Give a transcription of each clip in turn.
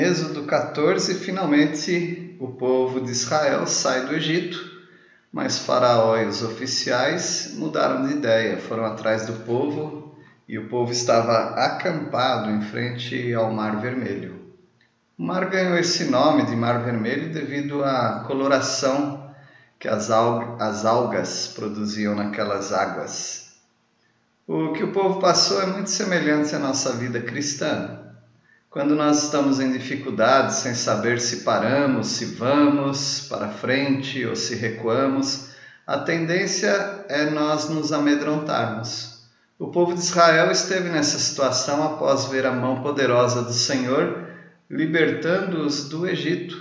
Êxodo 14, finalmente o povo de Israel sai do Egito, mas Faraó e os oficiais mudaram de ideia, foram atrás do povo e o povo estava acampado em frente ao Mar Vermelho. O mar ganhou esse nome de Mar Vermelho devido à coloração que as, as algas produziam naquelas águas. O que o povo passou é muito semelhante à nossa vida cristã. Quando nós estamos em dificuldades, sem saber se paramos, se vamos para frente ou se recuamos, a tendência é nós nos amedrontarmos. O povo de Israel esteve nessa situação após ver a mão poderosa do Senhor libertando-os do Egito.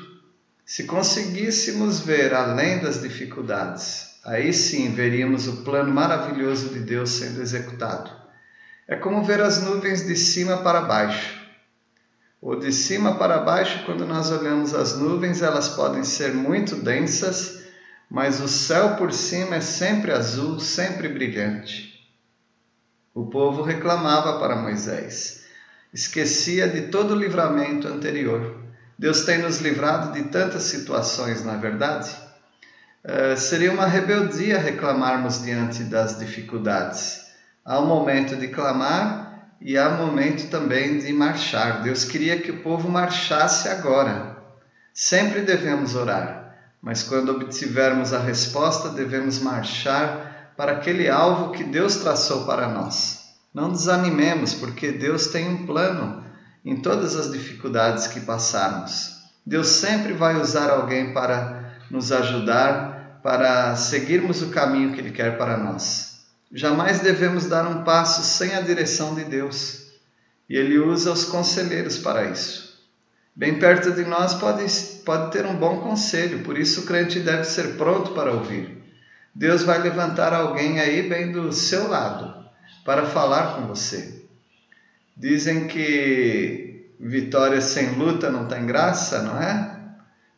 Se conseguíssemos ver além das dificuldades, aí sim veríamos o plano maravilhoso de Deus sendo executado. É como ver as nuvens de cima para baixo ou de cima para baixo, quando nós olhamos as nuvens, elas podem ser muito densas, mas o céu por cima é sempre azul, sempre brilhante. O povo reclamava para Moisés, esquecia de todo o livramento anterior. Deus tem nos livrado de tantas situações, não é verdade? Uh, seria uma rebeldia reclamarmos diante das dificuldades. Há um momento de clamar e há momento também de marchar. Deus queria que o povo marchasse agora. Sempre devemos orar, mas quando obtivermos a resposta, devemos marchar para aquele alvo que Deus traçou para nós. Não desanimemos, porque Deus tem um plano em todas as dificuldades que passarmos. Deus sempre vai usar alguém para nos ajudar, para seguirmos o caminho que Ele quer para nós. Jamais devemos dar um passo sem a direção de Deus. E Ele usa os conselheiros para isso. Bem perto de nós pode, pode ter um bom conselho, por isso o crente deve ser pronto para ouvir. Deus vai levantar alguém aí bem do seu lado para falar com você. Dizem que vitória sem luta não tem graça, não é?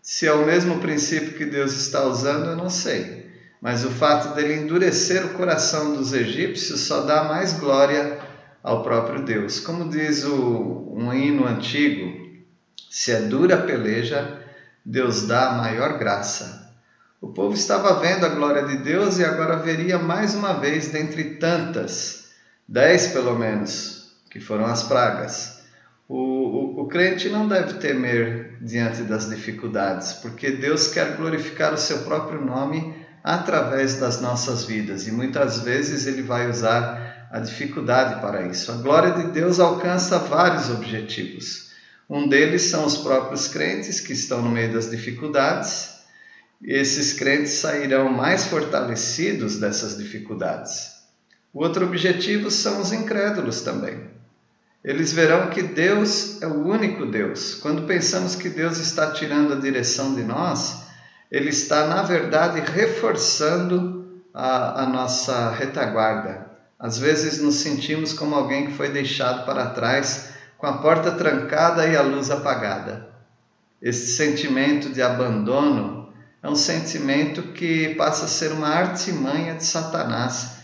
Se é o mesmo princípio que Deus está usando, eu não sei mas o fato dele endurecer o coração dos egípcios só dá mais glória ao próprio Deus. Como diz o, um hino antigo, se é dura a peleja, Deus dá a maior graça. O povo estava vendo a glória de Deus e agora veria mais uma vez dentre tantas, dez pelo menos, que foram as pragas. O, o, o crente não deve temer diante das dificuldades, porque Deus quer glorificar o seu próprio nome através das nossas vidas e muitas vezes ele vai usar a dificuldade para isso. A glória de Deus alcança vários objetivos. Um deles são os próprios crentes que estão no meio das dificuldades. Esses crentes sairão mais fortalecidos dessas dificuldades. O outro objetivo são os incrédulos também. Eles verão que Deus é o único Deus. Quando pensamos que Deus está tirando a direção de nós, ele está, na verdade, reforçando a, a nossa retaguarda. Às vezes nos sentimos como alguém que foi deixado para trás, com a porta trancada e a luz apagada. Esse sentimento de abandono é um sentimento que passa a ser uma artimanha de Satanás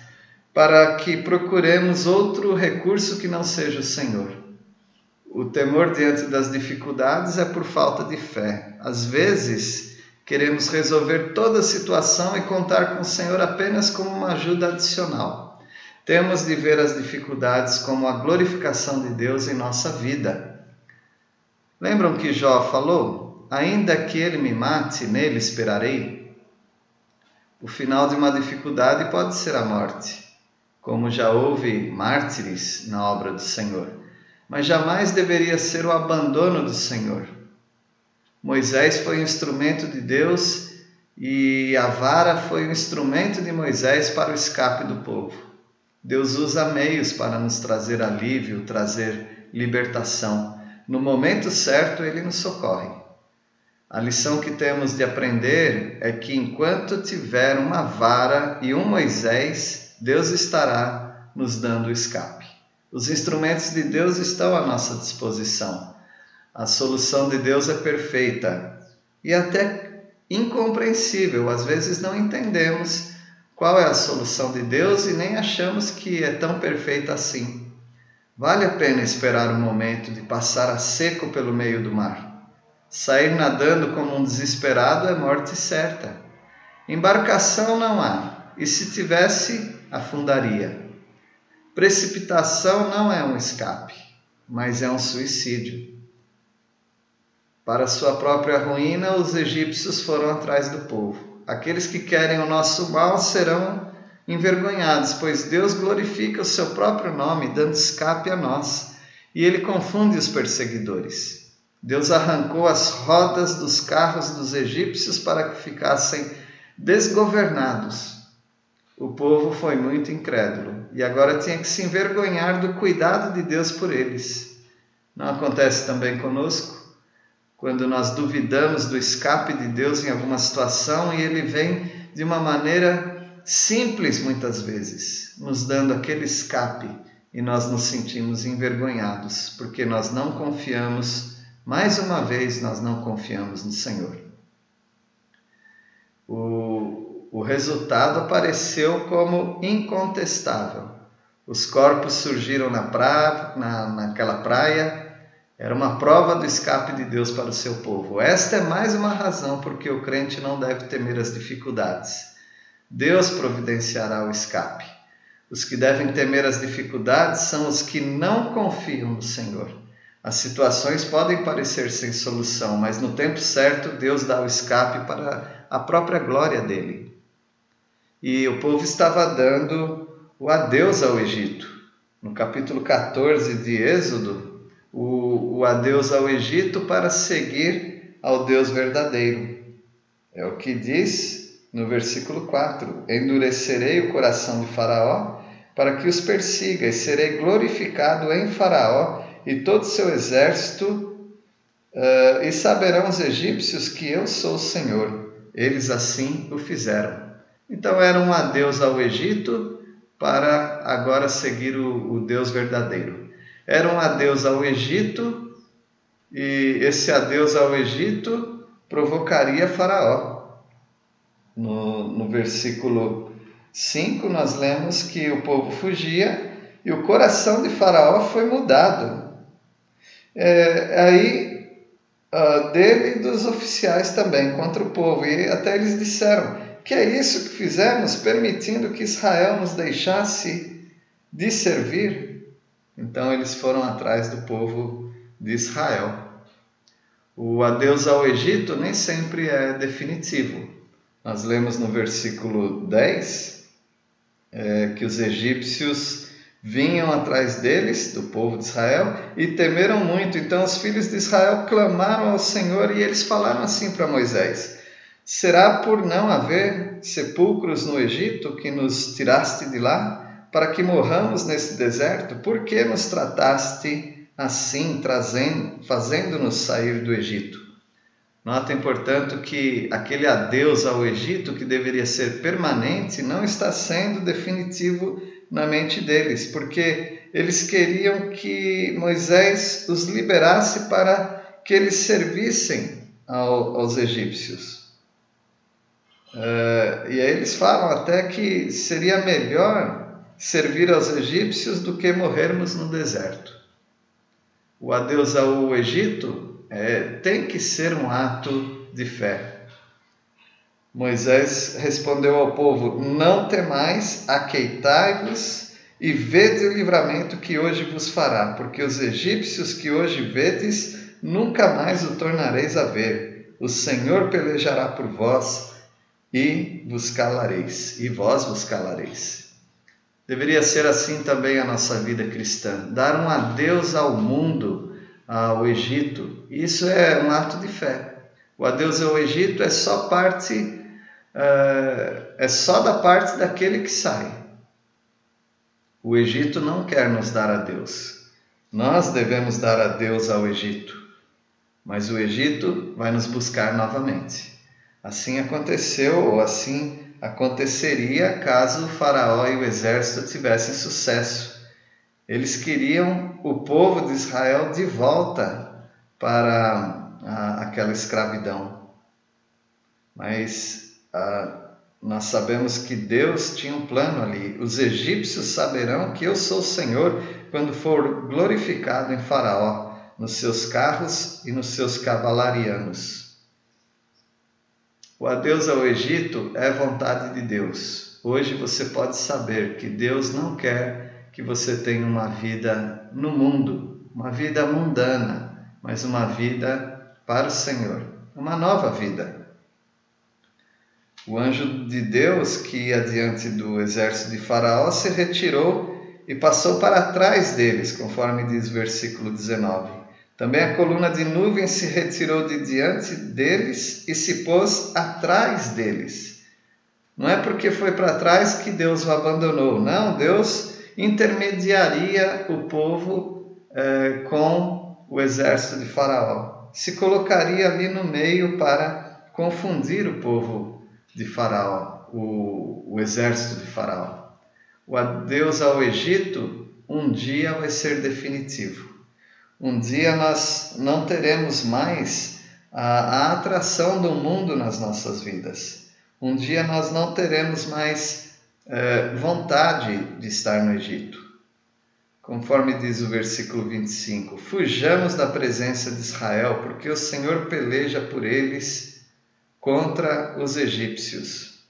para que procuremos outro recurso que não seja o Senhor. O temor diante das dificuldades é por falta de fé. Às vezes, Queremos resolver toda a situação e contar com o Senhor apenas como uma ajuda adicional. Temos de ver as dificuldades como a glorificação de Deus em nossa vida. Lembram que Jó falou? Ainda que ele me mate, nele esperarei. O final de uma dificuldade pode ser a morte, como já houve mártires na obra do Senhor, mas jamais deveria ser o abandono do Senhor. Moisés foi um instrumento de Deus e a vara foi um instrumento de Moisés para o escape do povo. Deus usa meios para nos trazer alívio, trazer libertação. No momento certo, Ele nos socorre. A lição que temos de aprender é que enquanto tiver uma vara e um Moisés, Deus estará nos dando escape. Os instrumentos de Deus estão à nossa disposição. A solução de Deus é perfeita e até incompreensível. Às vezes não entendemos qual é a solução de Deus e nem achamos que é tão perfeita assim. Vale a pena esperar o momento de passar a seco pelo meio do mar. Sair nadando como um desesperado é morte certa. Embarcação não há, e se tivesse, afundaria. Precipitação não é um escape, mas é um suicídio. Para sua própria ruína, os egípcios foram atrás do povo. Aqueles que querem o nosso mal serão envergonhados, pois Deus glorifica o seu próprio nome, dando escape a nós, e ele confunde os perseguidores. Deus arrancou as rodas dos carros dos egípcios para que ficassem desgovernados. O povo foi muito incrédulo e agora tinha que se envergonhar do cuidado de Deus por eles. Não acontece também conosco? Quando nós duvidamos do escape de Deus em alguma situação e ele vem de uma maneira simples muitas vezes, nos dando aquele escape e nós nos sentimos envergonhados, porque nós não confiamos, mais uma vez, nós não confiamos no Senhor. O, o resultado apareceu como incontestável. Os corpos surgiram na praia, na, naquela praia, era uma prova do escape de Deus para o seu povo. Esta é mais uma razão porque o crente não deve temer as dificuldades. Deus providenciará o escape. Os que devem temer as dificuldades são os que não confiam no Senhor. As situações podem parecer sem solução, mas no tempo certo Deus dá o escape para a própria glória dele. E o povo estava dando o adeus ao Egito. No capítulo 14 de Êxodo, o, o adeus ao Egito para seguir ao Deus verdadeiro. É o que diz no versículo 4: Endurecerei o coração de Faraó para que os persiga, e serei glorificado em Faraó e todo seu exército, uh, e saberão os egípcios que eu sou o Senhor. Eles assim o fizeram. Então era um adeus ao Egito para agora seguir o, o Deus verdadeiro. Era um adeus ao Egito, e esse adeus ao Egito provocaria Faraó. No, no versículo 5, nós lemos que o povo fugia e o coração de Faraó foi mudado. É, aí, uh, dele e dos oficiais também, contra o povo. E até eles disseram: Que é isso que fizemos, permitindo que Israel nos deixasse de servir? Então eles foram atrás do povo de Israel. O adeus ao Egito nem sempre é definitivo. Nós lemos no versículo 10 é, que os egípcios vinham atrás deles, do povo de Israel, e temeram muito. Então os filhos de Israel clamaram ao Senhor e eles falaram assim para Moisés: Será por não haver sepulcros no Egito que nos tiraste de lá, para que morramos nesse deserto? Por que nos trataste assim, fazendo-nos sair do Egito? Notem, portanto, que aquele adeus ao Egito, que deveria ser permanente, não está sendo definitivo na mente deles, porque eles queriam que Moisés os liberasse para que eles servissem ao, aos egípcios. Uh, e aí eles falam até que seria melhor servir aos egípcios do que morrermos no deserto. O adeus ao Egito é, tem que ser um ato de fé. Moisés respondeu ao povo: Não temais, aqueitai-vos e vede o livramento que hoje vos fará, porque os egípcios que hoje vedes, nunca mais o tornareis a ver. O Senhor pelejará por vós e vos calareis, e vós vos calareis. Deveria ser assim também a nossa vida cristã, dar um adeus ao mundo ao Egito, isso é um ato de fé. O adeus ao Egito é só parte, uh, é só da parte daquele que sai. O Egito não quer nos dar a Deus. Nós devemos dar a Deus ao Egito, mas o Egito vai nos buscar novamente. Assim aconteceu, ou assim aconteceria caso o Faraó e o exército tivessem sucesso eles queriam o povo de Israel de volta para a, aquela escravidão. Mas a, nós sabemos que Deus tinha um plano ali. Os egípcios saberão que eu sou o Senhor quando for glorificado em Faraó. nos seus carros e nos seus cavalarianos. O adeus ao Egito é vontade de Deus. Hoje você pode saber que Deus não quer que você tenha uma vida no mundo, uma vida mundana, mas uma vida para o Senhor, uma nova vida. O anjo de Deus que ia diante do exército de Faraó se retirou e passou para trás deles, conforme diz o versículo 19. Também a coluna de nuvem se retirou de diante deles e se pôs atrás deles. Não é porque foi para trás que Deus o abandonou, não, Deus intermediaria o povo eh, com o exército de Faraó. Se colocaria ali no meio para confundir o povo de Faraó, o, o exército de Faraó. O adeus ao Egito um dia vai ser definitivo. Um dia nós não teremos mais a, a atração do mundo nas nossas vidas. Um dia nós não teremos mais é, vontade de estar no Egito. Conforme diz o versículo 25: Fujamos da presença de Israel, porque o Senhor peleja por eles contra os egípcios.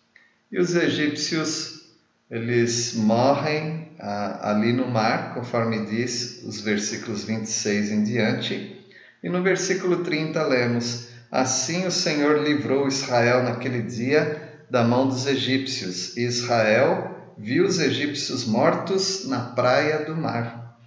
E os egípcios, eles morrem ah, ali no mar, conforme diz os versículos 26 em diante. E no versículo 30 lemos: Assim o Senhor livrou Israel naquele dia da mão dos egípcios, e Israel viu os egípcios mortos na praia do mar.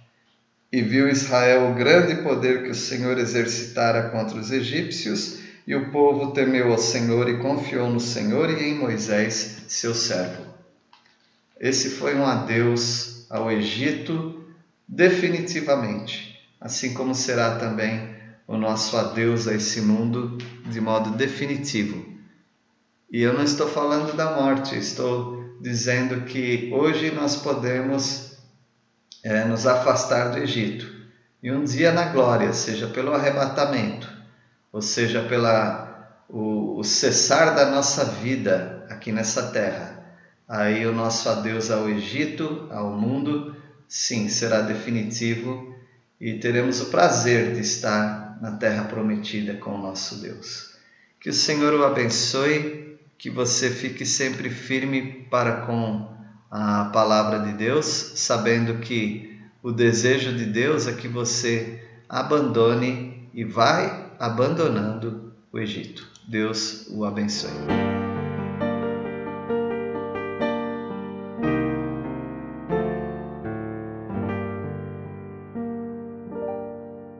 E viu Israel o grande poder que o Senhor exercitara contra os egípcios, e o povo temeu ao Senhor e confiou no Senhor e em Moisés, seu servo. Esse foi um adeus ao Egito definitivamente, assim como será também o nosso adeus a esse mundo de modo definitivo. E eu não estou falando da morte, estou dizendo que hoje nós podemos é, nos afastar do Egito e um dia na glória, seja pelo arrebatamento, ou seja, pela o, o cessar da nossa vida aqui nessa terra. Aí o nosso adeus ao Egito, ao mundo, sim, será definitivo e teremos o prazer de estar na terra prometida com o nosso Deus. Que o Senhor o abençoe, que você fique sempre firme para com a palavra de Deus, sabendo que o desejo de Deus é que você abandone e vai abandonando o Egito. Deus o abençoe.